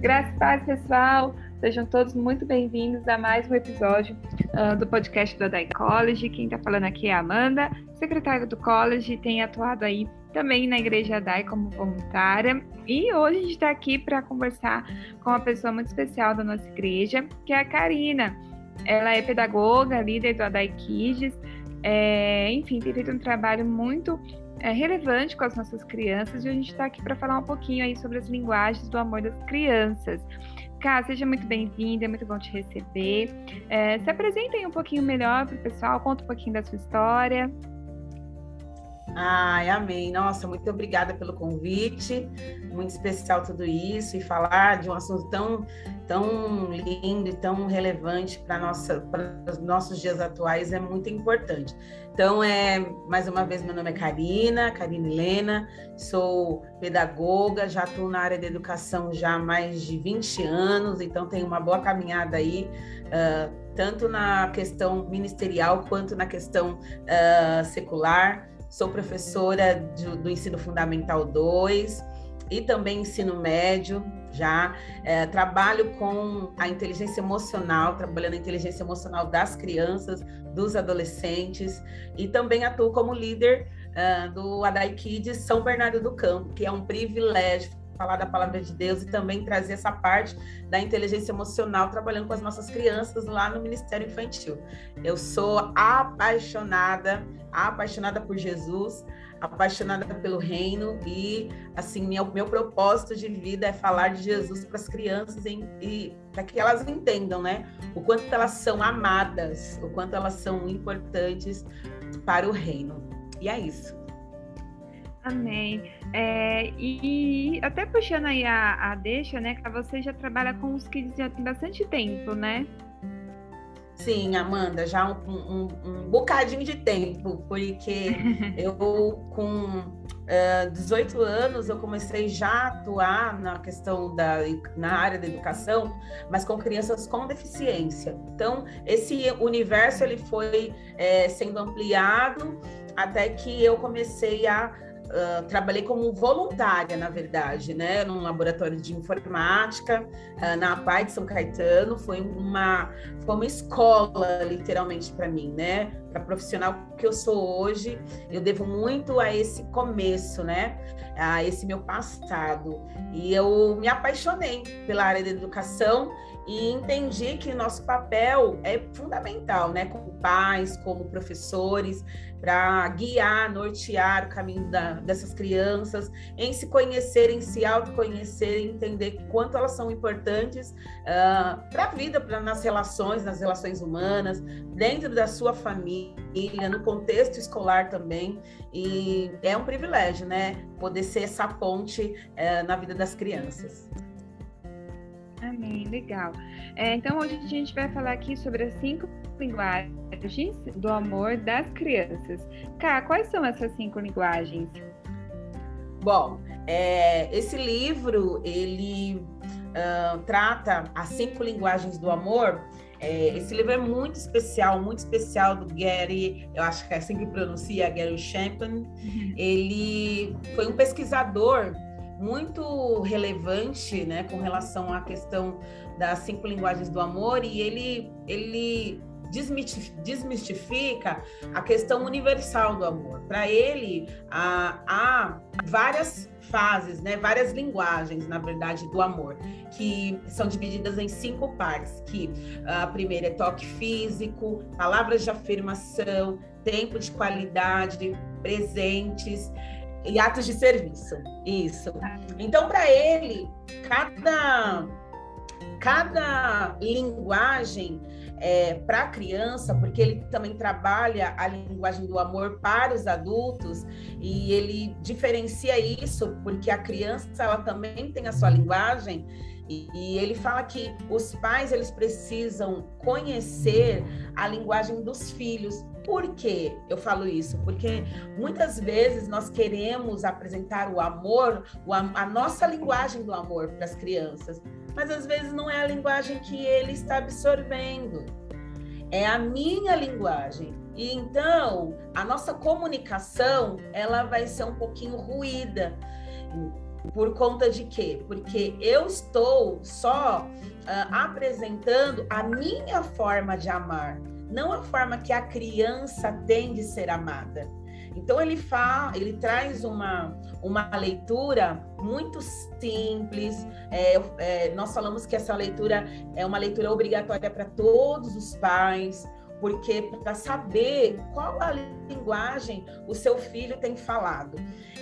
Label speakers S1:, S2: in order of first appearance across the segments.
S1: Graças a paz, pessoal. Sejam todos muito bem-vindos a mais um episódio uh, do podcast do Adai College. Quem está falando aqui é a Amanda, secretária do college, tem atuado aí também na Igreja Adai como voluntária. E hoje a gente está aqui para conversar com uma pessoa muito especial da nossa igreja, que é a Karina. Ela é pedagoga, líder do Adai Kids, é, enfim, tem feito um trabalho muito é, relevante com as nossas crianças e a gente está aqui para falar um pouquinho aí sobre as linguagens do amor das crianças. Cá, seja muito bem-vinda, é muito bom te receber. É, se apresentem um pouquinho melhor para o pessoal, conta um pouquinho da sua história.
S2: Ai, amém. Nossa, muito obrigada pelo convite. Muito especial tudo isso e falar de um assunto tão, tão lindo e tão relevante para para os nossos dias atuais é muito importante. Então, é mais uma vez meu nome é Karina, Karina Helena, sou pedagoga, já estou na área da educação já há mais de 20 anos, então tenho uma boa caminhada aí. Uh, tanto na questão ministerial quanto na questão uh, secular sou professora de, do ensino fundamental 2 e também ensino médio já é, trabalho com a inteligência emocional, trabalhando a inteligência emocional das crianças, dos adolescentes e também atuo como líder uh, do Adai Kids São Bernardo do Campo, que é um privilégio falar da palavra de Deus e também trazer essa parte da inteligência emocional trabalhando com as nossas crianças lá no Ministério Infantil. Eu sou apaixonada, apaixonada por Jesus, apaixonada pelo reino e assim meu, meu propósito de vida é falar de Jesus para as crianças em, e para que elas entendam, né, o quanto elas são amadas, o quanto elas são importantes para o reino. E é isso.
S1: Amém. É, e até puxando aí a, a deixa, né, que você já trabalha com os kids já tem bastante tempo, né?
S2: Sim, Amanda, já um, um, um bocadinho de tempo, porque eu com uh, 18 anos eu comecei já a atuar na questão da na área da educação, mas com crianças com deficiência. Então esse universo ele foi é, sendo ampliado até que eu comecei a Uh, trabalhei como voluntária, na verdade, né, num laboratório de informática uh, na APAI de São Caetano. Foi uma, foi uma escola, literalmente, para mim, né? Para profissional que eu sou hoje, eu devo muito a esse começo, né? A esse meu passado. E eu me apaixonei pela área da educação e entendi que nosso papel é fundamental, né, como pais, como professores, para guiar, nortear o caminho da, dessas crianças, em se conhecer, em se autoconhecer, entender quanto elas são importantes uh, para a vida, para nas relações, nas relações humanas, dentro da sua família, no contexto escolar também. E é um privilégio, né, poder ser essa ponte uh, na vida das crianças.
S1: Amém, legal. É, então hoje a gente vai falar aqui sobre as cinco linguagens do amor das crianças. Cá, quais são essas cinco linguagens?
S2: Bom, é, esse livro ele uh, trata as cinco linguagens do amor. É, esse livro é muito especial, muito especial do Gary, eu acho que é assim que pronuncia, Gary Chapman. Uhum. Ele foi um pesquisador muito relevante, né, com relação à questão das cinco linguagens do amor e ele ele desmistifica a questão universal do amor. Para ele, há, há, várias fases, né, várias linguagens, na verdade, do amor, que são divididas em cinco partes, que a primeira é toque físico, palavras de afirmação, tempo de qualidade, presentes, e atos de serviço. Isso. Então, para ele, cada, cada linguagem é, para a criança, porque ele também trabalha a linguagem do amor para os adultos e ele diferencia isso porque a criança ela também tem a sua linguagem e, ele fala que os pais eles precisam conhecer a linguagem dos filhos por que eu falo isso? Porque muitas vezes nós queremos apresentar o amor, a nossa linguagem do amor para as crianças, mas às vezes não é a linguagem que ele está absorvendo. É a minha linguagem. E então, a nossa comunicação, ela vai ser um pouquinho ruída. Por conta de quê? Porque eu estou só uh, apresentando a minha forma de amar, não a forma que a criança tem de ser amada. Então ele fala, ele traz uma, uma leitura muito simples. É, é, nós falamos que essa leitura é uma leitura obrigatória para todos os pais, porque para saber qual a linguagem o seu filho tem falado.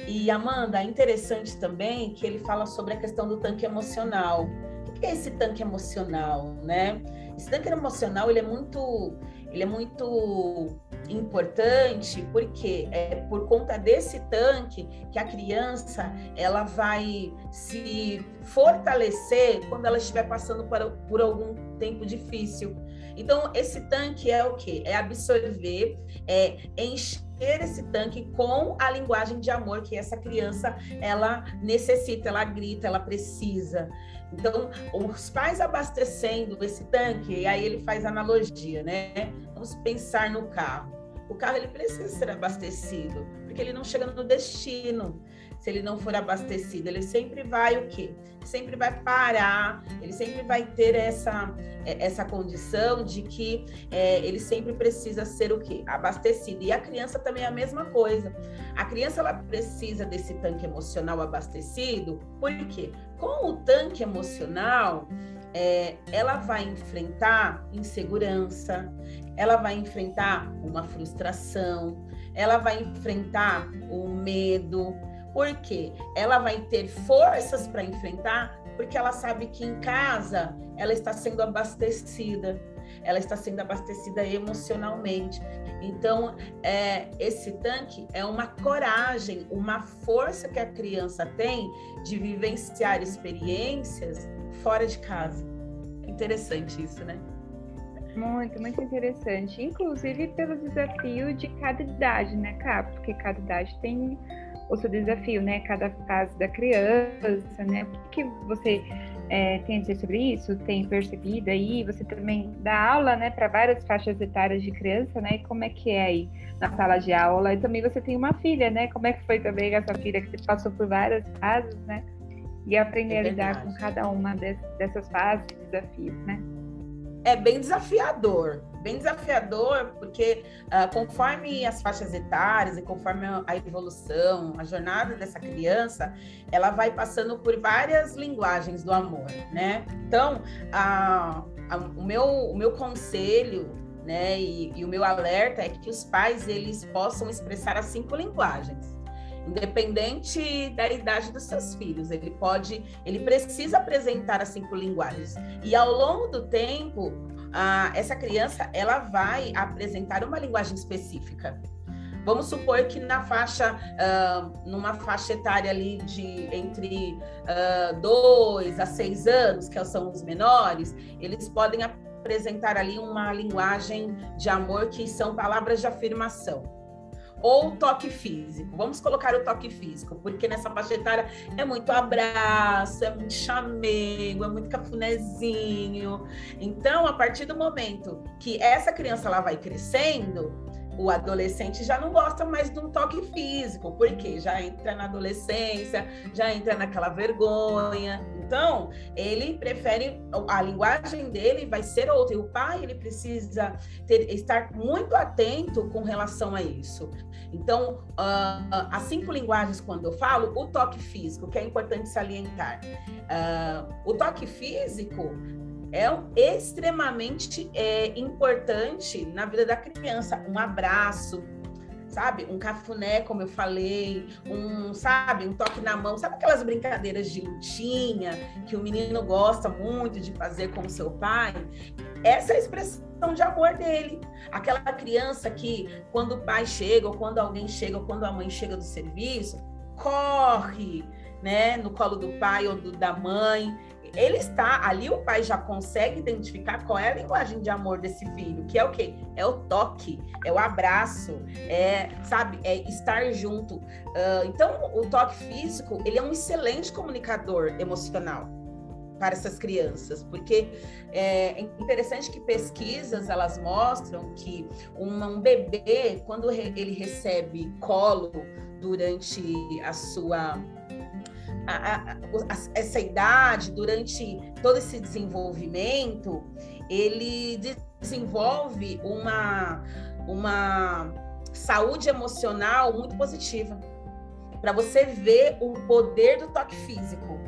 S2: E Amanda, é interessante também que ele fala sobre a questão do tanque emocional. O que é esse tanque emocional, né? Esse tanque emocional ele é muito ele é muito importante porque é por conta desse tanque que a criança ela vai se fortalecer quando ela estiver passando por, por algum tempo difícil. Então esse tanque é o que? É absorver, é encher esse tanque com a linguagem de amor que essa criança ela necessita, ela grita, ela precisa. Então, os pais abastecendo esse tanque, e aí ele faz analogia, né? Vamos pensar no carro. O carro ele precisa ser abastecido, porque ele não chega no destino se ele não for abastecido. Ele sempre vai o quê? Sempre vai parar, ele sempre vai ter essa, é, essa condição de que é, ele sempre precisa ser o quê? Abastecido. E a criança também é a mesma coisa. A criança ela precisa desse tanque emocional abastecido, por quê? Com o tanque emocional, é, ela vai enfrentar insegurança, ela vai enfrentar uma frustração, ela vai enfrentar o medo, porque ela vai ter forças para enfrentar, porque ela sabe que em casa ela está sendo abastecida, ela está sendo abastecida emocionalmente. Então, é, esse tanque é uma coragem, uma força que a criança tem de vivenciar experiências fora de casa. Interessante isso, né?
S1: Muito, muito interessante. Inclusive pelo desafio de cada idade, né, Cá? Porque cada idade tem o seu desafio, né? Cada fase da criança, né? O que você é, tem a dizer sobre isso? Tem percebido aí? Você também dá aula, né, para várias faixas etárias de criança, né? E como é que é aí na sala de aula? E também você tem uma filha, né? Como é que foi também essa filha que você passou por várias fases, né? E aprender é a lidar com cada uma dessas fases, desafios, né?
S2: é bem desafiador, bem desafiador, porque uh, conforme as faixas etárias e conforme a evolução, a jornada dessa criança, ela vai passando por várias linguagens do amor, né? Então, o, meu, o meu conselho, né, e, e o meu alerta é que os pais eles possam expressar as cinco linguagens independente da idade dos seus filhos. Ele pode, ele precisa apresentar as cinco linguagens. E ao longo do tempo, ah, essa criança ela vai apresentar uma linguagem específica. Vamos supor que na faixa, uh, numa faixa etária ali de entre uh, dois a seis anos, que são os menores, eles podem apresentar ali uma linguagem de amor que são palavras de afirmação ou toque físico. Vamos colocar o toque físico, porque nessa faixa etária é muito abraço, é muito chamego, é muito cafunézinho. Então, a partir do momento que essa criança ela vai crescendo, o adolescente já não gosta mais de um toque físico, porque já entra na adolescência, já entra naquela vergonha. Então, ele prefere a linguagem dele vai ser outra. E o pai ele precisa ter, estar muito atento com relação a isso. Então, uh, as cinco linguagens, quando eu falo, o toque físico, que é importante salientar. Uh, o toque físico é extremamente é, importante na vida da criança. Um abraço, sabe? Um cafuné, como eu falei, um, sabe, um toque na mão, sabe aquelas brincadeiras de lutinha que o menino gosta muito de fazer com o seu pai? Essa é a expressão de amor dele. Aquela criança que, quando o pai chega, ou quando alguém chega, ou quando a mãe chega do serviço, corre, né, no colo do pai ou do, da mãe ele está ali, o pai já consegue identificar qual é a linguagem de amor desse filho, que é o quê? É o toque, é o abraço, é, sabe, é estar junto. Uh, então, o toque físico, ele é um excelente comunicador emocional para essas crianças, porque é interessante que pesquisas elas mostram que um, um bebê, quando ele recebe colo durante a sua a, a, essa idade, durante todo esse desenvolvimento, ele desenvolve uma, uma saúde emocional muito positiva. Para você ver o poder do toque físico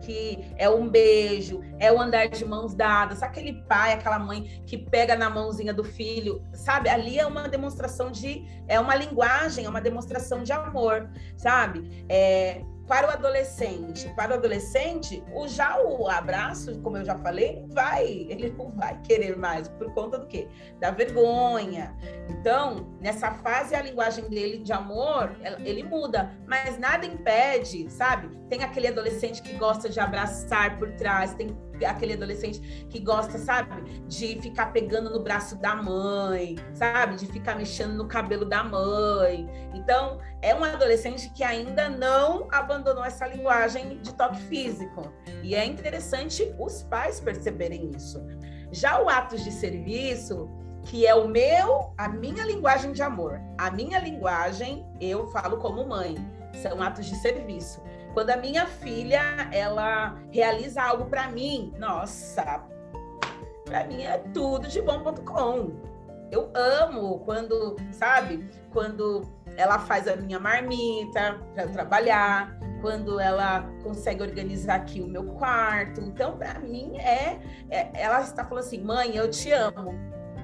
S2: que é um beijo, é o andar de mãos dadas, aquele pai, aquela mãe que pega na mãozinha do filho, sabe? Ali é uma demonstração de, é uma linguagem, é uma demonstração de amor, sabe? É, para o adolescente, para o adolescente, o já o abraço, como eu já falei, vai, ele não vai querer mais por conta do quê? Da vergonha. Então, nessa fase a linguagem dele de amor, ele muda, mas nada impede, sabe? Tem aquele adolescente que gosta de abraçar por trás, tem aquele adolescente que gosta, sabe, de ficar pegando no braço da mãe, sabe, de ficar mexendo no cabelo da mãe. Então, é um adolescente que ainda não abandonou essa linguagem de toque físico. E é interessante os pais perceberem isso. Já o atos de serviço, que é o meu, a minha linguagem de amor. A minha linguagem, eu falo como mãe, são atos de serviço. Quando a minha filha ela realiza algo para mim, nossa, para mim é tudo de bom.com. Eu amo quando, sabe, quando ela faz a minha marmita para trabalhar, quando ela consegue organizar aqui o meu quarto. Então, para mim é, é, ela está falando assim, mãe, eu te amo,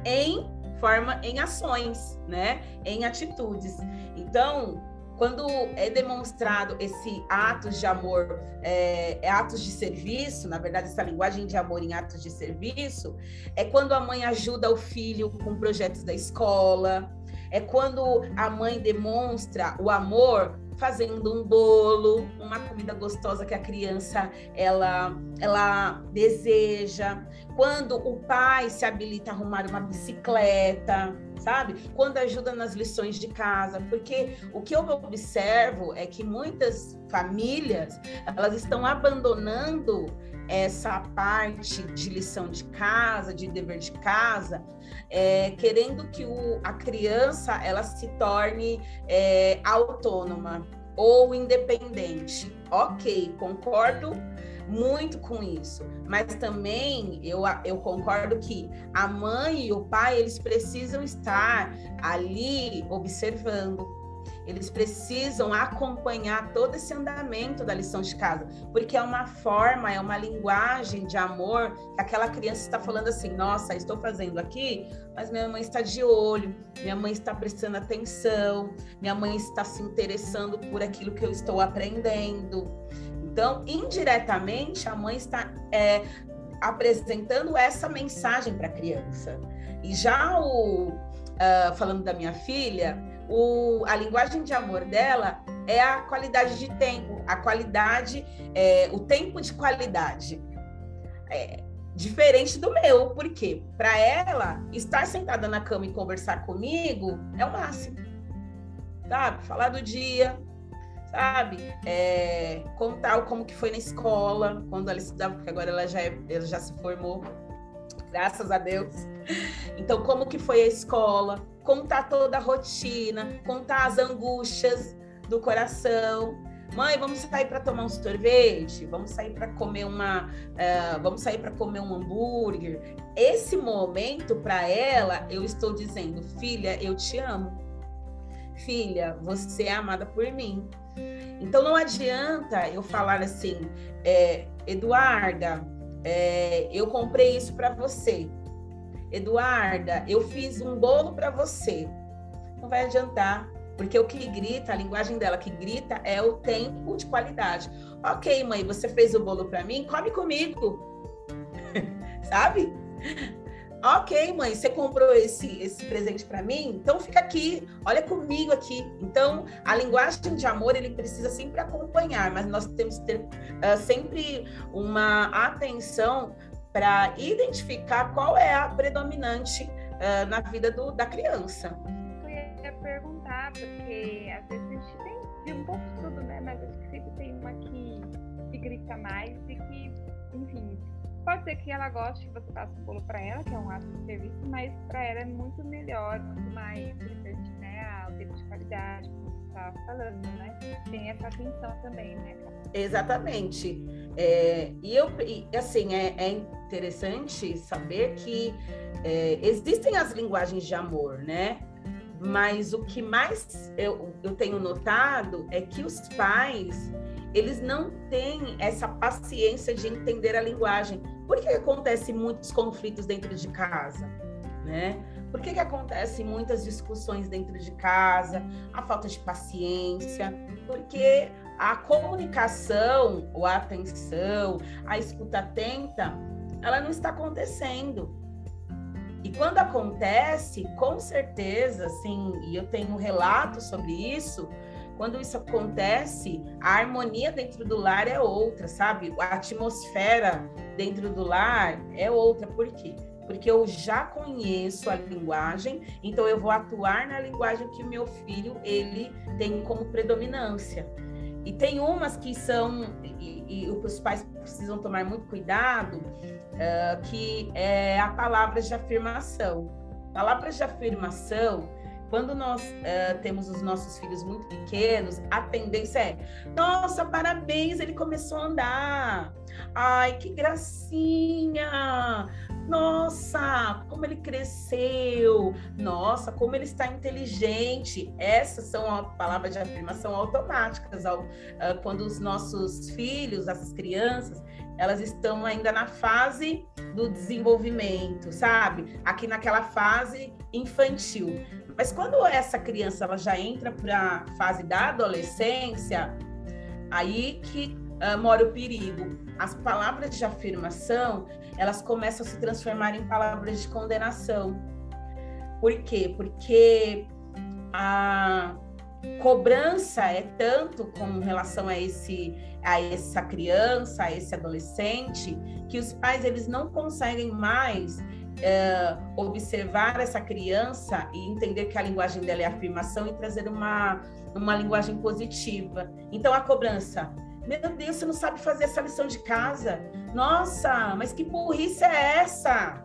S2: em forma, em ações, né, em atitudes. Então, quando é demonstrado esse atos de amor, é, é, atos de serviço, na verdade, essa linguagem de amor em atos de serviço, é quando a mãe ajuda o filho com projetos da escola, é quando a mãe demonstra o amor fazendo um bolo, uma comida gostosa que a criança ela ela deseja, quando o pai se habilita a arrumar uma bicicleta, sabe? Quando ajuda nas lições de casa, porque o que eu observo é que muitas famílias elas estão abandonando essa parte de lição de casa, de dever de casa, é, querendo que o, a criança ela se torne é, autônoma ou independente. Ok, concordo muito com isso. Mas também eu, eu concordo que a mãe e o pai, eles precisam estar ali observando. Eles precisam acompanhar todo esse andamento da lição de casa, porque é uma forma, é uma linguagem de amor que aquela criança está falando assim: nossa, estou fazendo aqui, mas minha mãe está de olho, minha mãe está prestando atenção, minha mãe está se interessando por aquilo que eu estou aprendendo. Então, indiretamente, a mãe está é, apresentando essa mensagem para a criança. E já o, uh, falando da minha filha, o, a linguagem de amor dela é a qualidade de tempo, a qualidade, é, o tempo de qualidade. É, diferente do meu, porque para ela estar sentada na cama e conversar comigo é o máximo, sabe? Falar do dia, sabe? É, contar como que foi na escola, quando ela estudava, porque agora ela já, é, ela já se formou, graças a Deus. Então, como que foi a escola, contar toda a rotina, contar as angústias do coração. Mãe, vamos sair para tomar um sorvete? Vamos sair para comer uma, uh, vamos sair para comer um hambúrguer. Esse momento para ela, eu estou dizendo, filha, eu te amo. Filha, você é amada por mim. Então não adianta eu falar assim, é, Eduarda, é, eu comprei isso para você. Eduarda, eu fiz um bolo para você. Não vai adiantar, porque o que grita, a linguagem dela que grita é o tempo de qualidade. Ok, mãe, você fez o bolo para mim, come comigo. Sabe? Ok, mãe, você comprou esse, esse presente para mim? Então fica aqui, olha comigo aqui. Então, a linguagem de amor, ele precisa sempre acompanhar, mas nós temos que ter uh, sempre uma atenção para identificar qual é a predominante uh, na vida do, da criança.
S1: Eu ia perguntar, porque às vezes a gente tem de um pouco de tudo, né? Mas acho que sempre tem uma que, que grita mais e que, enfim, Pode ser que ela goste que você faça um bolo para ela, que é um ato de serviço, mas para ela é muito melhor, muito mais interessante, né? O tempo de qualidade, como você estava falando, né? Tem essa atenção também, né?
S2: Exatamente. É, e eu, e, assim, é, é, interessante saber que é, existem as linguagens de amor, né? Mas o que mais eu, eu tenho notado é que os pais, eles não têm essa paciência de entender a linguagem. Por que acontece muitos conflitos dentro de casa, né? Por que, que acontece muitas discussões dentro de casa? A falta de paciência, porque a comunicação, a atenção, a escuta atenta, ela não está acontecendo. E quando acontece, com certeza, assim, e eu tenho relatos sobre isso, quando isso acontece, a harmonia dentro do lar é outra, sabe? A atmosfera dentro do lar é outra. Por quê? porque eu já conheço a linguagem, então eu vou atuar na linguagem que o meu filho ele tem como predominância. E tem umas que são e, e os pais precisam tomar muito cuidado, uh, que é a palavra de afirmação. Palavras de afirmação quando nós uh, temos os nossos filhos muito pequenos, a tendência é: nossa, parabéns, ele começou a andar. Ai, que gracinha! Nossa, como ele cresceu! Nossa, como ele está inteligente! Essas são palavras de afirmação automáticas ao, uh, quando os nossos filhos, essas crianças, elas estão ainda na fase do desenvolvimento, sabe? Aqui naquela fase infantil. Mas quando essa criança ela já entra para a fase da adolescência, aí que uh, mora o perigo. As palavras de afirmação, elas começam a se transformar em palavras de condenação. Por quê? Porque a cobrança é tanto com relação a esse a essa criança, a esse adolescente, que os pais eles não conseguem mais é, observar essa criança e entender que a linguagem dela é afirmação e trazer uma, uma linguagem positiva. Então, a cobrança. Meu Deus, você não sabe fazer essa lição de casa. Nossa, mas que burrice é essa?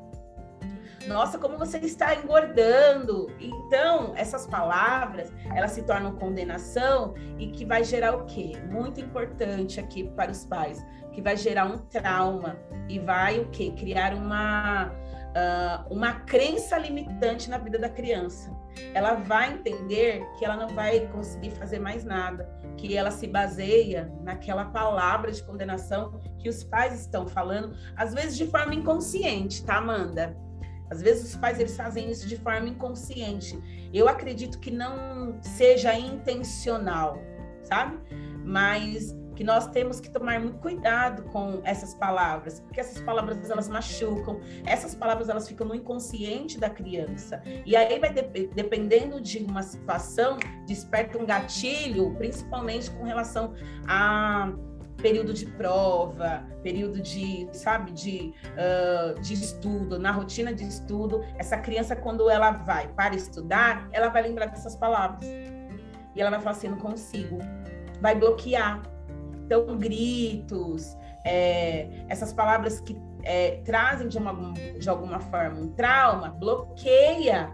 S2: Nossa, como você está engordando. Então, essas palavras, elas se tornam condenação e que vai gerar o quê? Muito importante aqui para os pais, que vai gerar um trauma e vai o quê? Criar uma uh, uma crença limitante na vida da criança. Ela vai entender que ela não vai conseguir fazer mais nada, que ela se baseia naquela palavra de condenação que os pais estão falando, às vezes de forma inconsciente, tá, Amanda? Às vezes os pais eles fazem isso de forma inconsciente. Eu acredito que não seja intencional, sabe? Mas que nós temos que tomar muito cuidado com essas palavras, porque essas palavras elas machucam, essas palavras elas ficam no inconsciente da criança. E aí vai de, dependendo de uma situação, desperta um gatilho, principalmente com relação a período de prova, período de, sabe, de, uh, de estudo, na rotina de estudo, essa criança, quando ela vai para estudar, ela vai lembrar dessas palavras. E ela vai falar assim, não consigo. Vai bloquear. Então, gritos, é, essas palavras que é, trazem de, uma, de alguma forma um trauma, bloqueia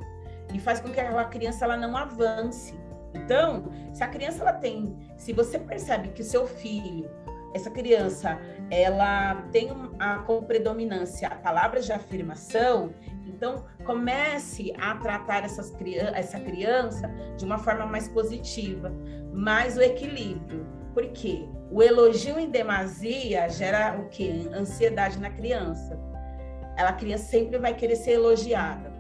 S2: e faz com que aquela criança ela não avance. Então, se a criança ela tem, se você percebe que o seu filho, essa criança, ela tem a, como predominância palavras de afirmação, então comece a tratar essas, essa criança de uma forma mais positiva, mais o equilíbrio. Por quê? O elogio em demasia gera o quê? Ansiedade na criança. Ela, a criança sempre vai querer ser elogiada.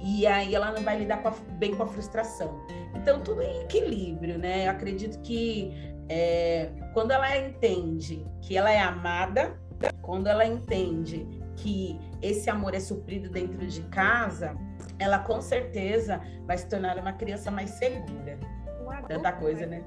S2: E aí ela não vai lidar com a, bem com a frustração. Então, tudo em equilíbrio, né? Eu acredito que é, quando ela entende que ela é amada, quando ela entende que esse amor é suprido dentro de casa, ela com certeza vai se tornar uma criança mais segura. Tanta coisa, né?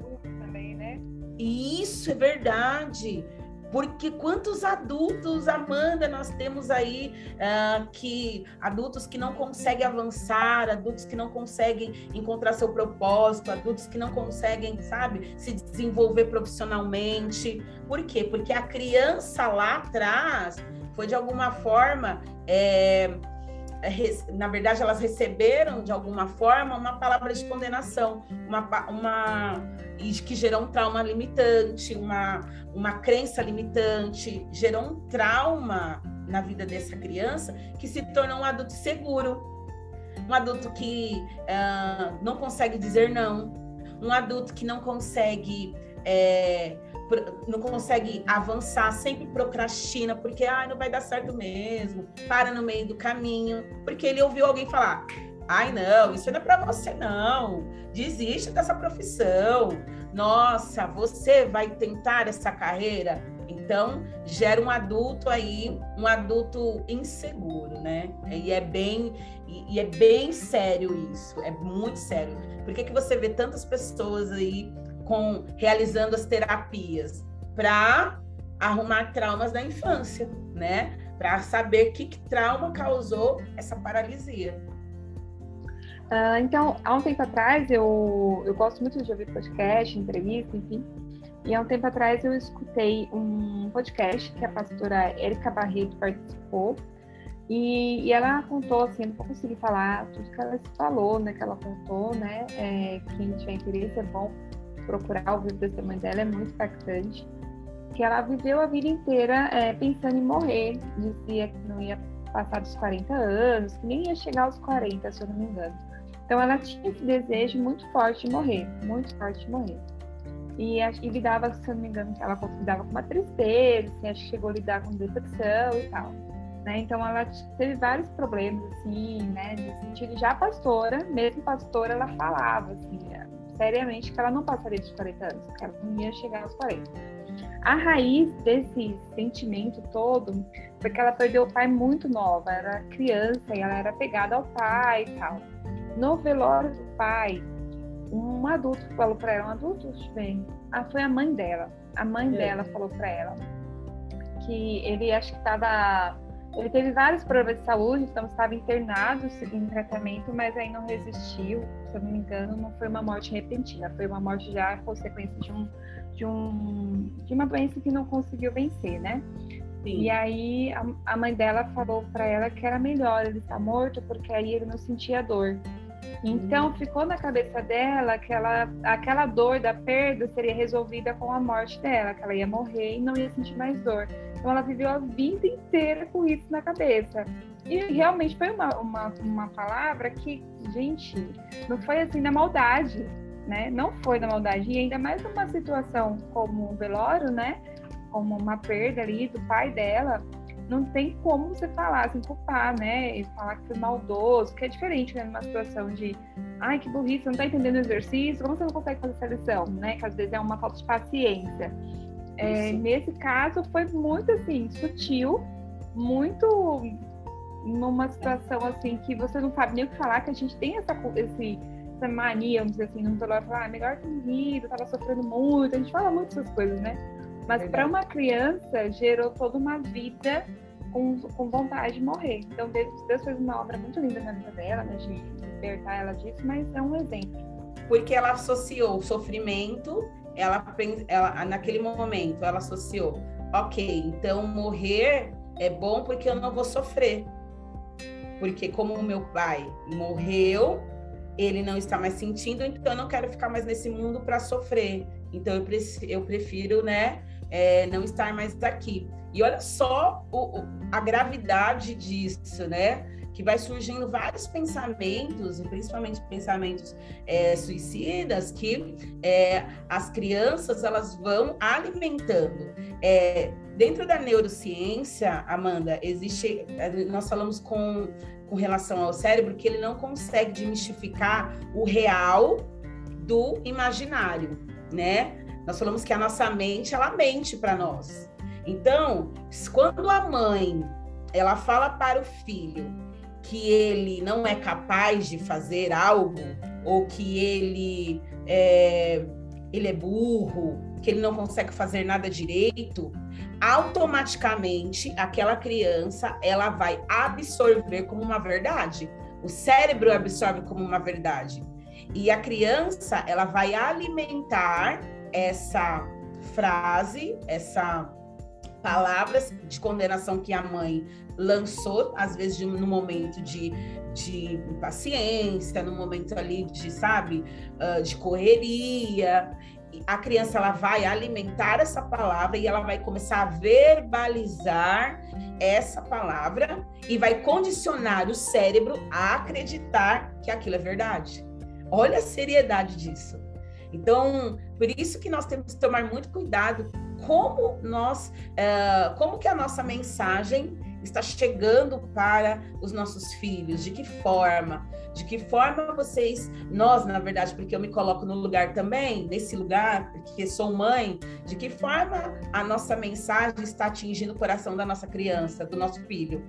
S2: E isso é verdade. Porque quantos adultos, Amanda, nós temos aí uh, que adultos que não conseguem avançar, adultos que não conseguem encontrar seu propósito, adultos que não conseguem, sabe, se desenvolver profissionalmente. Por quê? Porque a criança lá atrás foi de alguma forma é, na verdade, elas receberam de alguma forma uma palavra de condenação, uma, uma que gerou um trauma limitante, uma, uma crença limitante, gerou um trauma na vida dessa criança que se tornou um adulto seguro, um adulto que uh, não consegue dizer não, um adulto que não consegue é, não consegue avançar, sempre procrastina, porque ah, não vai dar certo mesmo, para no meio do caminho, porque ele ouviu alguém falar: ai, não, isso não é para você, não, desiste dessa profissão, nossa, você vai tentar essa carreira. Então, gera um adulto aí, um adulto inseguro, né? E é bem, e é bem sério isso, é muito sério. Por que, que você vê tantas pessoas aí com realizando as terapias para arrumar traumas da infância, né? Para saber que, que, trauma causou essa paralisia.
S1: Uh, então, há um tempo atrás, eu, eu gosto muito de ouvir podcast, entrevista, enfim. E há um tempo atrás eu escutei um podcast que a pastora Érica Barreto participou. E, e, ela contou, assim, não vou conseguir falar tudo que ela falou, né? Que ela contou, né? É, quem tiver interesse é bom procurar ouvir o testemunho dela, é muito impactante. Que ela viveu a vida inteira é, pensando em morrer, dizia que não ia passar dos 40 anos, que nem ia chegar aos 40, se eu não me engano. Então ela tinha esse desejo muito forte de morrer, muito forte de morrer. E, e lidava, se eu não me engano, ela lidava com uma tristeza, assim, acho que chegou a lidar com depressão e tal. Né? Então ela teve vários problemas, assim, né? Nesse sentido, já pastora, mesmo pastora, ela falava, assim, seriamente que ela não passaria dos 40 anos, que ela não ia chegar aos 40. A raiz desse sentimento todo foi que ela perdeu o pai muito nova, era criança e ela era pegada ao pai e tal. No velório do pai, um adulto falou para ela, um adulto, bem, ah, foi a mãe dela. A mãe é. dela falou para ela que ele acho que estava ele teve vários problemas de saúde, então estava internado em tratamento, mas aí não resistiu. Se eu não me engano, não foi uma morte repentina, foi uma morte já consequência de um de um de uma doença que não conseguiu vencer, né? Sim. E aí a, a mãe dela falou para ela que era melhor ele estar morto porque aí ele não sentia dor. Então uhum. ficou na cabeça dela que ela, aquela dor da perda seria resolvida com a morte dela, que ela ia morrer e não ia sentir mais dor. Então ela viveu a vida inteira com isso na cabeça. E realmente foi uma, uma, uma palavra que, gente, não foi assim na maldade, né? Não foi na maldade. E ainda mais numa situação como um velório, né? Como uma perda ali do pai dela, não tem como você falar, assim, culpar, né? E falar que foi maldoso, que é diferente, né? Numa situação de, ai, que burrice, você não tá entendendo o exercício, como você não consegue fazer essa lição, né? Que às vezes é uma falta de paciência. É, nesse caso, foi muito, assim, sutil, muito numa situação, assim, que você não sabe nem o que falar, que a gente tem essa, esse, essa mania, vamos dizer assim, não falar, ah, melhor ter morrido, tava sofrendo muito, a gente fala muito essas coisas, né? Mas para uma criança, gerou toda uma vida com, com vontade de morrer. Então, Deus, Deus fez uma obra muito linda na vida dela, né, de libertar ela disso, mas é um exemplo.
S2: Porque ela associou o sofrimento, ela, ela naquele momento, ela associou, ok, então morrer é bom porque eu não vou sofrer. Porque como o meu pai morreu, ele não está mais sentindo, então eu não quero ficar mais nesse mundo para sofrer. Então eu, eu prefiro, né, é, não estar mais aqui. E olha só o, a gravidade disso, né? Que vai surgindo vários pensamentos, principalmente pensamentos é, suicidas, que é, as crianças elas vão alimentando. É, dentro da neurociência, Amanda, existe. Nós falamos com, com relação ao cérebro que ele não consegue demistificar o real do imaginário, né? Nós falamos que a nossa mente, ela mente para nós. Então, quando a mãe, ela fala para o filho que ele não é capaz de fazer algo, ou que ele é, ele é burro, que ele não consegue fazer nada direito, automaticamente aquela criança ela vai absorver como uma verdade. O cérebro absorve como uma verdade. E a criança ela vai alimentar essa frase, essa palavras de condenação que a mãe lançou, às vezes no momento de, de impaciência, no momento ali de, sabe, uh, de correria. A criança ela vai alimentar essa palavra e ela vai começar a verbalizar essa palavra e vai condicionar o cérebro a acreditar que aquilo é verdade. Olha a seriedade disso. Então, por isso que nós temos que tomar muito cuidado como nós, uh, como que a nossa mensagem está chegando para os nossos filhos, de que forma, de que forma vocês, nós, na verdade, porque eu me coloco no lugar também, nesse lugar, porque sou mãe, de que forma a nossa mensagem está atingindo o coração da nossa criança, do nosso filho?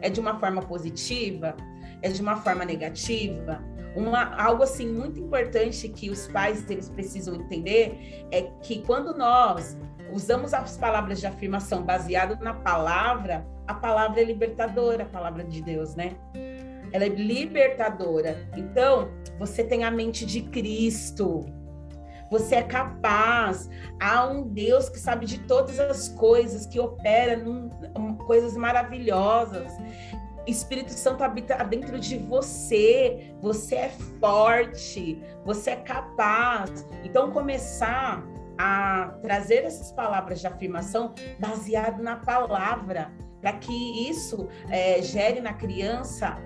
S2: É de uma forma positiva? É de uma forma negativa? Uma, algo assim muito importante que os pais eles precisam entender é que quando nós usamos as palavras de afirmação baseado na palavra, a palavra é libertadora, a palavra de Deus, né? Ela é libertadora. Então, você tem a mente de Cristo. Você é capaz. Há um Deus que sabe de todas as coisas, que opera num, coisas maravilhosas. Espírito Santo habita dentro de você. Você é forte, você é capaz. Então, começar a trazer essas palavras de afirmação baseado na palavra, para que isso é, gere na criança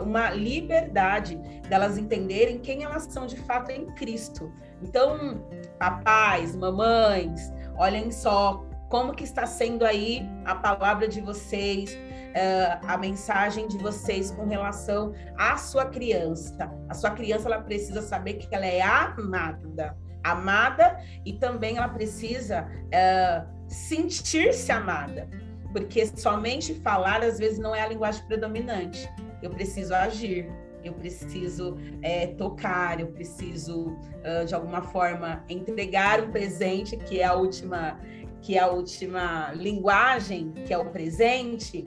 S2: uma liberdade delas entenderem quem elas são de fato em Cristo. Então, papais, mamães, olhem só como que está sendo aí a palavra de vocês, uh, a mensagem de vocês com relação à sua criança. A sua criança ela precisa saber que ela é amada, amada e também ela precisa uh, sentir-se amada, porque somente falar às vezes não é a linguagem predominante. Eu preciso agir, eu preciso é, tocar, eu preciso uh, de alguma forma entregar um presente que é a última que é a última linguagem, que é o presente,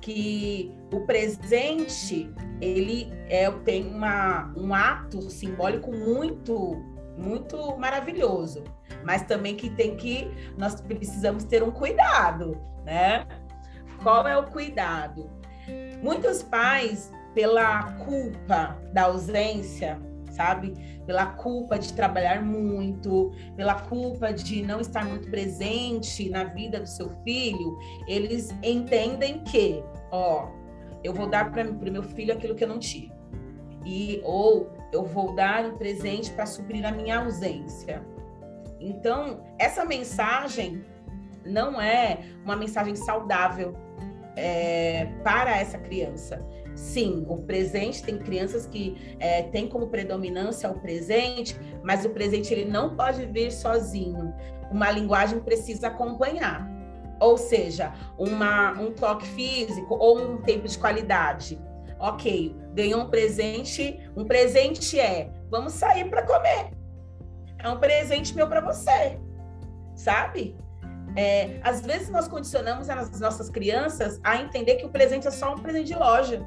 S2: que o presente ele é, tem uma, um ato simbólico muito muito maravilhoso, mas também que tem que nós precisamos ter um cuidado, né? Qual é o cuidado? Muitos pais, pela culpa da ausência, sabe? Pela culpa de trabalhar muito, pela culpa de não estar muito presente na vida do seu filho, eles entendem que, ó, eu vou dar para o meu filho aquilo que eu não tive. E ou eu vou dar um presente para suprir a minha ausência. Então, essa mensagem não é uma mensagem saudável é, para essa criança. Sim, o presente tem crianças que é, têm como predominância o presente, mas o presente ele não pode vir sozinho. Uma linguagem precisa acompanhar. Ou seja, uma, um toque físico ou um tempo de qualidade. Ok, ganhou um presente. Um presente é: vamos sair para comer. É um presente meu para você, sabe? É, às vezes nós condicionamos as nossas crianças a entender que o presente é só um presente de loja,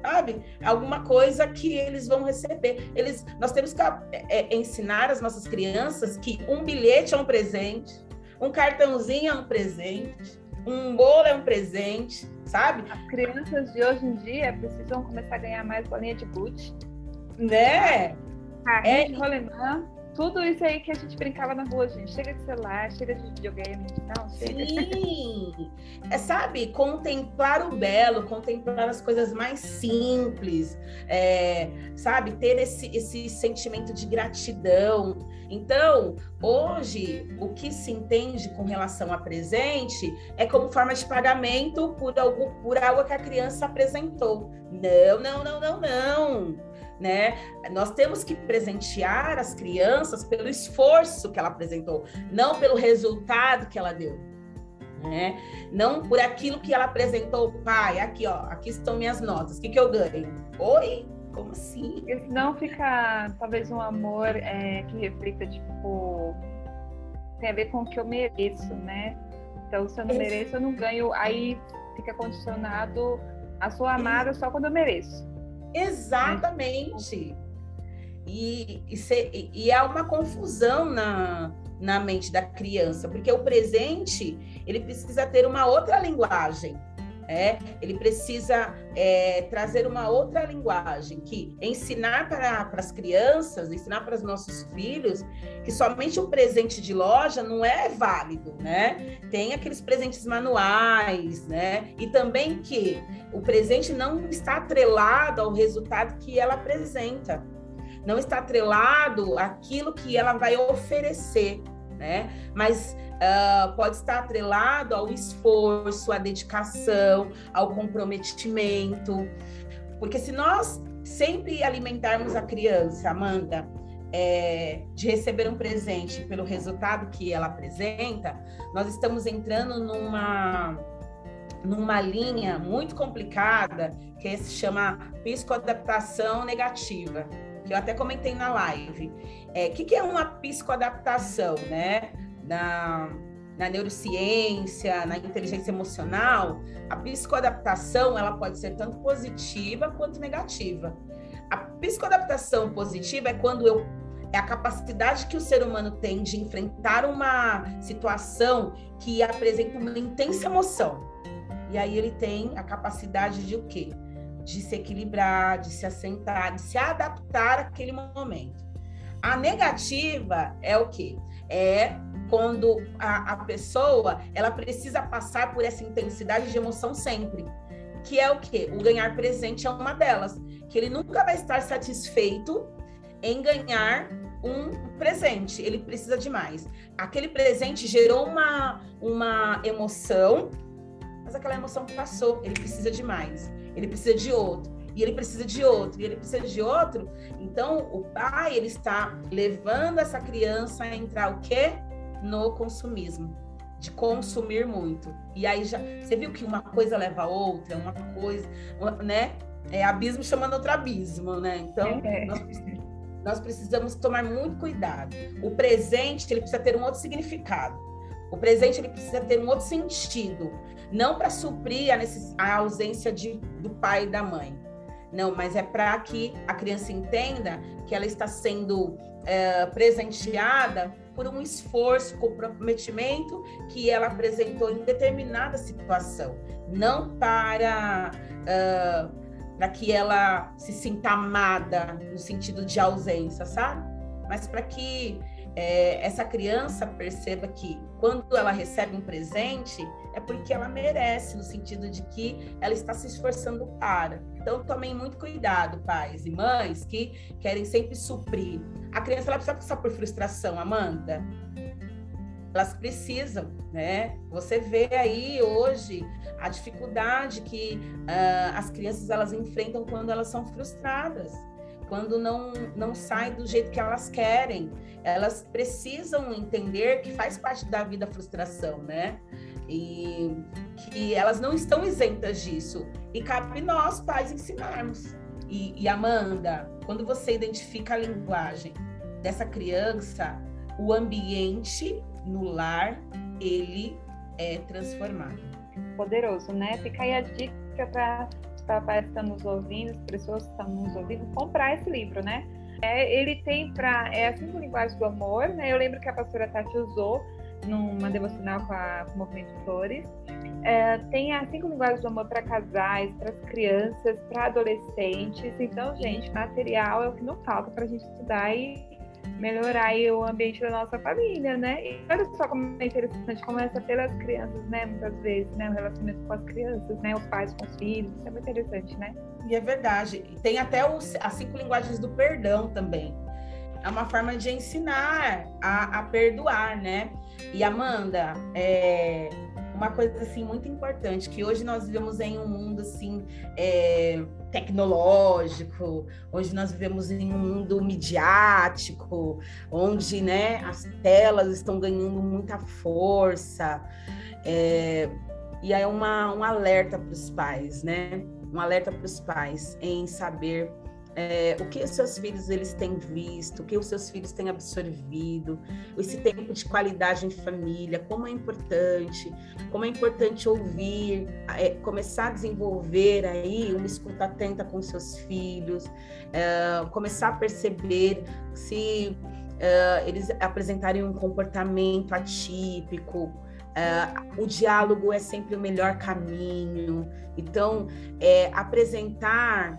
S2: sabe? Alguma coisa que eles vão receber. Eles, nós temos que é, é, ensinar as nossas crianças que um bilhete é um presente, um cartãozinho é um presente, um bolo é um presente, sabe?
S1: As crianças de hoje em dia precisam começar a ganhar mais bolinha de boot.
S2: Né?
S1: Carrinho é... de rolemã. Tudo isso aí que a gente brincava na rua, gente. Chega de celular, chega de videogame. Não, chega.
S2: Sim! É, sabe, contemplar o belo, contemplar as coisas mais simples, é, sabe, ter esse, esse sentimento de gratidão. Então, hoje, o que se entende com relação a presente é como forma de pagamento por algo, por algo que a criança apresentou. Não, não, não, não, não né? Nós temos que presentear as crianças pelo esforço que ela apresentou, não pelo resultado que ela deu. Né? Não por aquilo que ela apresentou, pai, aqui ó, aqui estão minhas notas, o que, que eu ganho? Oi? Como assim?
S1: Senão fica talvez um amor é, que reflita, tipo, tem a ver com o que eu mereço, né? Então, se eu não mereço, eu não ganho. Aí fica condicionado a sua amada só quando eu mereço.
S2: Exatamente. E, e, se, e há uma confusão na, na mente da criança, porque o presente ele precisa ter uma outra linguagem. É, ele precisa é, trazer uma outra linguagem, que ensinar para, para as crianças, ensinar para os nossos filhos, que somente um presente de loja não é válido, né? Tem aqueles presentes manuais, né? E também que o presente não está atrelado ao resultado que ela apresenta, não está atrelado àquilo que ela vai oferecer, né? Mas uh, pode estar atrelado ao esforço, à dedicação, ao comprometimento. Porque se nós sempre alimentarmos a criança, Amanda, é, de receber um presente pelo resultado que ela apresenta, nós estamos entrando numa numa linha muito complicada que se chama psicoadaptação negativa, que eu até comentei na live. O é, que, que é uma psicoadaptação, né? Na, na neurociência, na inteligência emocional, a psicoadaptação ela pode ser tanto positiva quanto negativa. A psicoadaptação positiva é quando eu é a capacidade que o ser humano tem de enfrentar uma situação que apresenta uma intensa emoção. E aí ele tem a capacidade de o quê? De se equilibrar, de se assentar, de se adaptar àquele momento. A negativa é o quê? É quando a, a pessoa ela precisa passar por essa intensidade de emoção sempre. Que é o quê? O ganhar presente é uma delas. Que ele nunca vai estar satisfeito em ganhar um presente. Ele precisa de mais. Aquele presente gerou uma, uma emoção, mas aquela emoção passou. Ele precisa de mais. Ele precisa de outro e ele precisa de outro, e ele precisa de outro. Então, o pai, ele está levando essa criança a entrar o quê? No consumismo, de consumir muito. E aí já você viu que uma coisa leva a outra, uma coisa, né? É abismo chamando outro abismo, né? Então, é. nós, nós precisamos tomar muito cuidado. O presente, ele precisa ter um outro significado. O presente ele precisa ter um outro sentido, não para suprir a, necess... a ausência de, do pai e da mãe. Não, mas é para que a criança entenda que ela está sendo é, presenteada por um esforço, comprometimento que ela apresentou em determinada situação, não para uh, para que ela se sinta amada no sentido de ausência, sabe? Mas para que é, essa criança perceba que quando ela recebe um presente é porque ela merece, no sentido de que ela está se esforçando para. Então, tomem muito cuidado, pais e mães que querem sempre suprir a criança ela precisa passar por frustração, Amanda. Elas precisam, né? Você vê aí hoje a dificuldade que uh, as crianças elas enfrentam quando elas são frustradas, quando não não sai do jeito que elas querem. Elas precisam entender que faz parte da vida a frustração, né? E que elas não estão isentas disso. E cabe nós, pais, ensinarmos. E, e Amanda, quando você identifica a linguagem dessa criança, o ambiente no lar, ele é transformado.
S1: Poderoso, né? Fica aí a dica para os papais que estão nos ouvindo, as pessoas que estão nos ouvindo, comprar esse livro, né? É, ele tem para. É as cinco linguagens do amor, né? Eu lembro que a pastora Tati usou numa devocional com, a, com o Movimento Flores. É, tem as cinco linguagens do amor para casais, para as crianças, para adolescentes. Então, gente, material é o que não falta para a gente estudar e melhorar o ambiente da nossa família, né? E olha só como é interessante, começa pelas crianças, né? Muitas vezes, né? O relacionamento com as crianças, né? Os pais com os filhos, isso é muito interessante, né?
S2: E é verdade. Tem até os, as cinco linguagens do perdão também. É uma forma de ensinar a, a perdoar, né? E Amanda, é, uma coisa assim muito importante que hoje nós vivemos em um mundo assim é, tecnológico, hoje nós vivemos em um mundo midiático, onde né, as telas estão ganhando muita força. É, e é uma, um alerta para os pais, né? Um alerta para os pais em saber é, o que os seus filhos eles têm visto, o que os seus filhos têm absorvido, esse tempo de qualidade em família, como é importante, como é importante ouvir, é, começar a desenvolver aí uma escuta atenta com seus filhos, é, começar a perceber se é, eles apresentarem um comportamento atípico, Uh, o diálogo é sempre o melhor caminho. Então, é, apresentar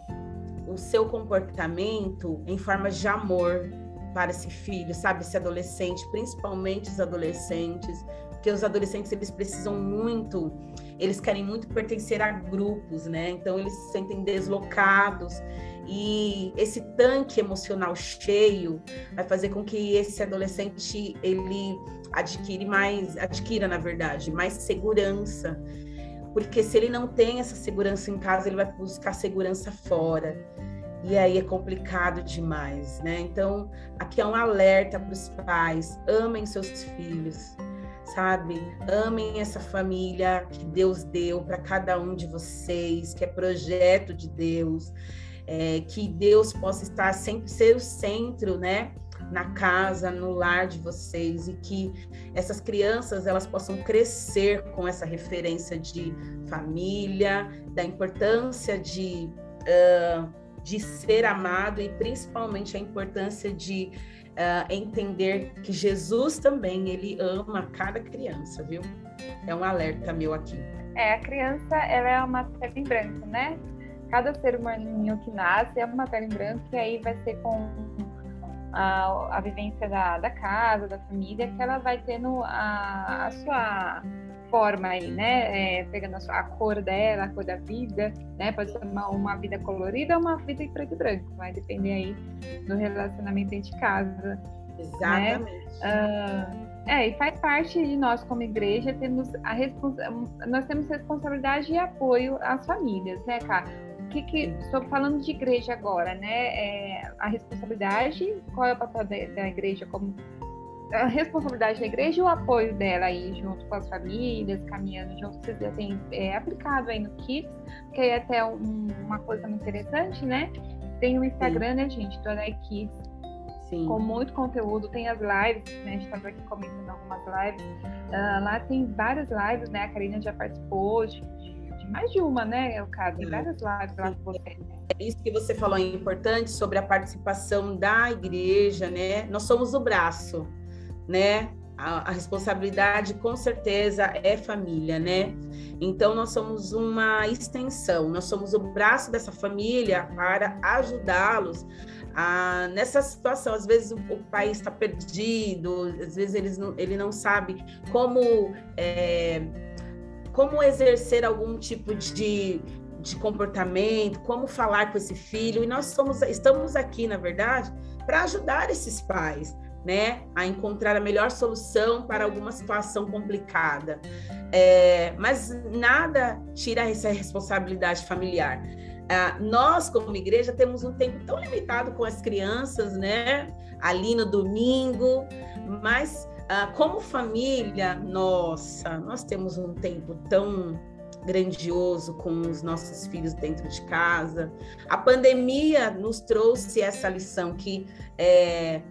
S2: o seu comportamento em formas de amor para esse filho, sabe, esse adolescente, principalmente os adolescentes, porque os adolescentes eles precisam muito, eles querem muito pertencer a grupos, né? Então eles se sentem deslocados e esse tanque emocional cheio vai fazer com que esse adolescente ele adquire mais, adquira na verdade, mais segurança. Porque se ele não tem essa segurança em casa, ele vai buscar segurança fora. E aí é complicado demais, né? Então, aqui é um alerta para os pais: amem seus filhos, sabe? Amem essa família que Deus deu para cada um de vocês, que é projeto de Deus é, que Deus possa estar sempre ser o centro, né? Na casa, no lar de vocês e que essas crianças elas possam crescer com essa referência de família, da importância de, uh, de ser amado e principalmente a importância de uh, entender que Jesus também ele ama cada criança, viu? É um alerta meu aqui.
S1: É, a criança ela é uma tela em branco, né? cada ser humaninho que nasce é uma tela em branco e aí vai ser com a, a vivência da, da casa, da família, que ela vai tendo a, a sua forma aí, né? É, pegando a, sua, a, cor dela, a cor da vida, né? Pode ser uma, uma vida colorida ou uma vida em preto e branco, vai depender aí do relacionamento dentro de casa. Né?
S2: Exatamente. Né?
S1: Uh, é, e faz parte de nós como igreja, temos a nós temos responsabilidade e apoio às famílias, né, cara? Que, que estou falando de igreja agora, né? É, a responsabilidade, qual é o papel da, da igreja como a responsabilidade da igreja e o apoio dela aí junto com as famílias, caminhando junto, vocês já têm é, aplicado aí no Kids, que é até um, uma coisa muito interessante, né? Tem o Instagram, Sim. né, gente, do Adai Kids, Sim. com muito conteúdo, tem as lives, né? A gente estava aqui comentando algumas lives. Uh, lá tem várias lives, né? A Karina já participou de, mais de uma, né, Elcado? Tem várias lives lá com você.
S2: É isso que você falou é importante sobre a participação da igreja, né? Nós somos o braço, né? A, a, responsabilidade com certeza é família, né? Então nós somos uma extensão, nós somos o braço dessa família para ajudá-los a, nessa situação. Às vezes o, o pai está perdido, às vezes ele não, ele não sabe como é, como exercer algum tipo de, de comportamento, como falar com esse filho. E nós somos, estamos aqui, na verdade, para ajudar esses pais. Né, a encontrar a melhor solução para alguma situação complicada. É, mas nada tira essa responsabilidade familiar. Ah, nós, como igreja, temos um tempo tão limitado com as crianças, né? Ali no domingo, mas ah, como família, nossa, nós temos um tempo tão grandioso com os nossos filhos dentro de casa. A pandemia nos trouxe essa lição que é,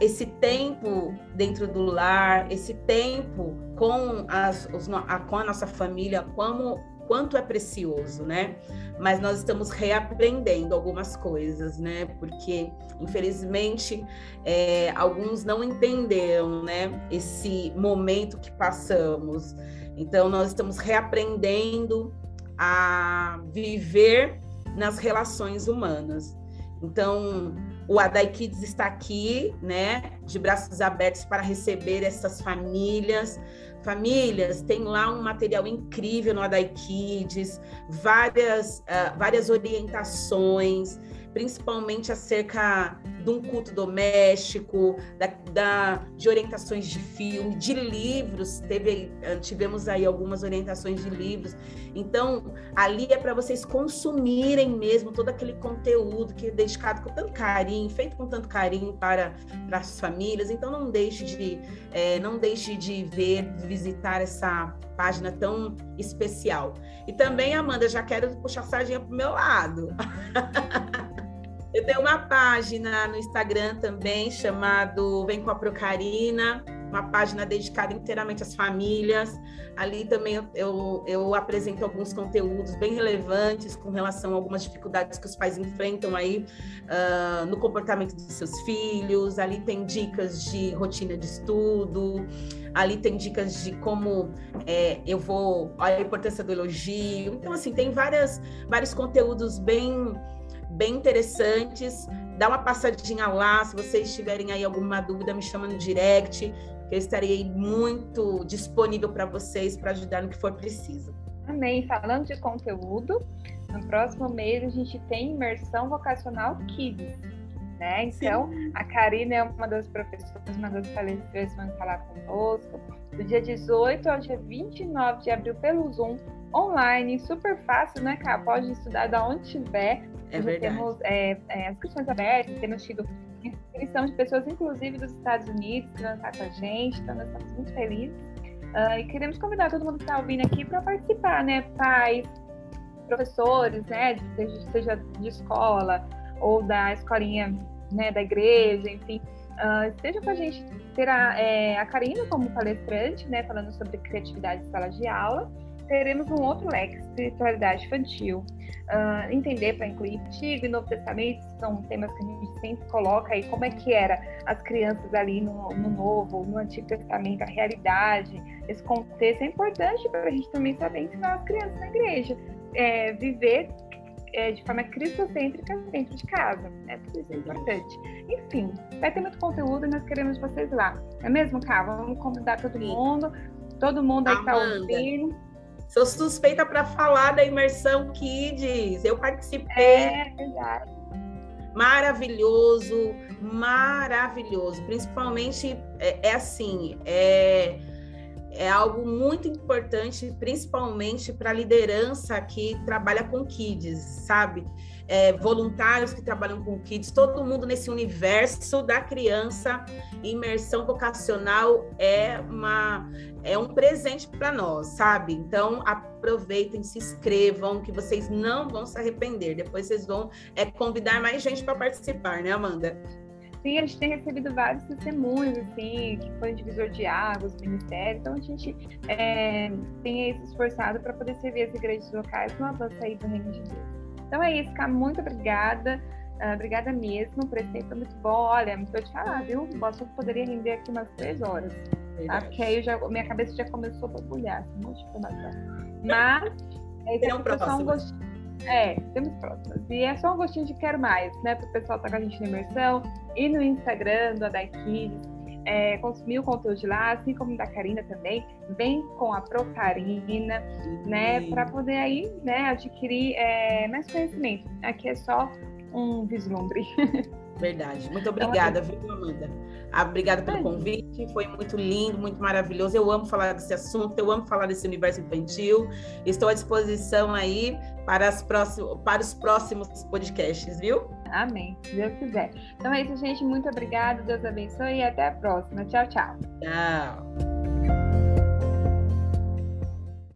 S2: esse tempo dentro do lar, esse tempo com, as, os, a, com a nossa família, como quanto é precioso, né? Mas nós estamos reaprendendo algumas coisas, né? Porque, infelizmente, é, alguns não entenderam, né? Esse momento que passamos. Então, nós estamos reaprendendo a viver nas relações humanas. Então, o Adai Kids está aqui, né, de braços abertos para receber essas famílias, Famílias, tem lá um material incrível no Adai Kids, várias, uh, várias orientações, principalmente acerca de um culto doméstico, da, da, de orientações de filme, de livros. Teve, eh, tivemos aí algumas orientações de livros. Então, ali é para vocês consumirem mesmo todo aquele conteúdo que é dedicado com tanto carinho, feito com tanto carinho para, para as famílias. Então, não deixe de, é, não deixe de ver, visitar essa página tão especial. E também, Amanda, já quero puxar a sardinha para o meu lado. Eu tenho uma página no Instagram também chamado Vem com a Procarina. uma página dedicada inteiramente às famílias. Ali também eu, eu, apresento alguns conteúdos bem relevantes com relação a algumas dificuldades que os pais enfrentam aí uh, no comportamento dos seus filhos. Ali tem dicas de rotina de estudo. Ali tem dicas de como é, eu vou, a importância do elogio. Então, assim, tem várias, vários conteúdos bem, bem interessantes. Dá uma passadinha lá. Se vocês tiverem aí alguma dúvida, me chama no direct, que eu estarei muito disponível para vocês para ajudar no que for preciso.
S1: Amém. Falando de conteúdo, no próximo mês a gente tem imersão vocacional Kids né? Então, Sim. a Karina é uma das professoras, uma das palestrantes que vão falar conosco, do dia 18 ao dia 29 de abril pelo Zoom, online, super fácil, né, Cá? Pode estudar da onde estiver.
S2: É verdade.
S1: Temos é, é, as inscrições abertas, temos tido inscrição de pessoas, inclusive dos Estados Unidos, que vão estar com a gente, então nós estamos muito felizes. Uh, e queremos convidar todo mundo que está ouvindo aqui para participar, né? Pais, professores, né? Seja de escola ou da escolinha né, da igreja, enfim, uh, esteja com a gente. Terá é, a Karina como palestrante, né, falando sobre criatividade em sala de aula. Teremos um outro leque, espiritualidade infantil, uh, entender para incluir Antigo e Novo Testamento, são temas que a gente sempre coloca aí, como é que era as crianças ali no, no Novo, no Antigo Testamento, a realidade, esse contexto é importante para a gente também saber ensinar as crianças na igreja, é, viver é, de forma cristocêntrica dentro de casa. Né? Tudo isso é importante. Enfim, vai ter muito conteúdo e nós queremos vocês lá. Não é mesmo, Cá? Vamos convidar todo mundo, todo mundo aí está ouvindo.
S2: Sou suspeita para falar da imersão Kids. Eu participei.
S1: É verdade.
S2: Maravilhoso, maravilhoso. Principalmente é, é assim, é é algo muito importante, principalmente para a liderança que trabalha com kids, sabe? É, voluntários que trabalham com kids, todo mundo nesse universo da criança, imersão vocacional é uma é um presente para nós, sabe? Então aproveitem, se inscrevam, que vocês não vão se arrepender. Depois vocês vão é, convidar mais gente para participar, né, Amanda?
S1: Sim, a gente tem recebido vários testemunhos, assim, que foi divisor de águas, ministério, então a gente é, tem se esforçado para poder servir as igrejas locais no avanço aí do Reino de Deus. Então é isso, cá, muito obrigada, uh, obrigada mesmo, por esse tempo muito bom. Olha, vou te falar, viu? O assunto poderia render aqui umas três horas, tá? Porque aí já, minha cabeça já começou a borbulhar, assim, um monte de informação. Mas,
S2: é, um próximo. gostinho
S1: é, temos próximas. E é só um gostinho de quero mais, né? Para o pessoal estar tá com a gente na imersão e no Instagram do Adai É, consumir o conteúdo de lá, assim como da Karina também, vem com a Procarina, né, para poder aí, né, adquirir é, mais conhecimento. Aqui é só um vislumbre.
S2: Verdade. Muito obrigada, viu, Amanda? Ah, obrigada pelo convite, foi muito lindo, muito maravilhoso. Eu amo falar desse assunto, eu amo falar desse universo infantil. Estou à disposição aí para, as próximos, para os próximos podcasts, viu?
S1: Amém, se Deus quiser. Então é isso, gente. Muito obrigada, Deus abençoe e até a próxima. Tchau, tchau.
S2: Tchau.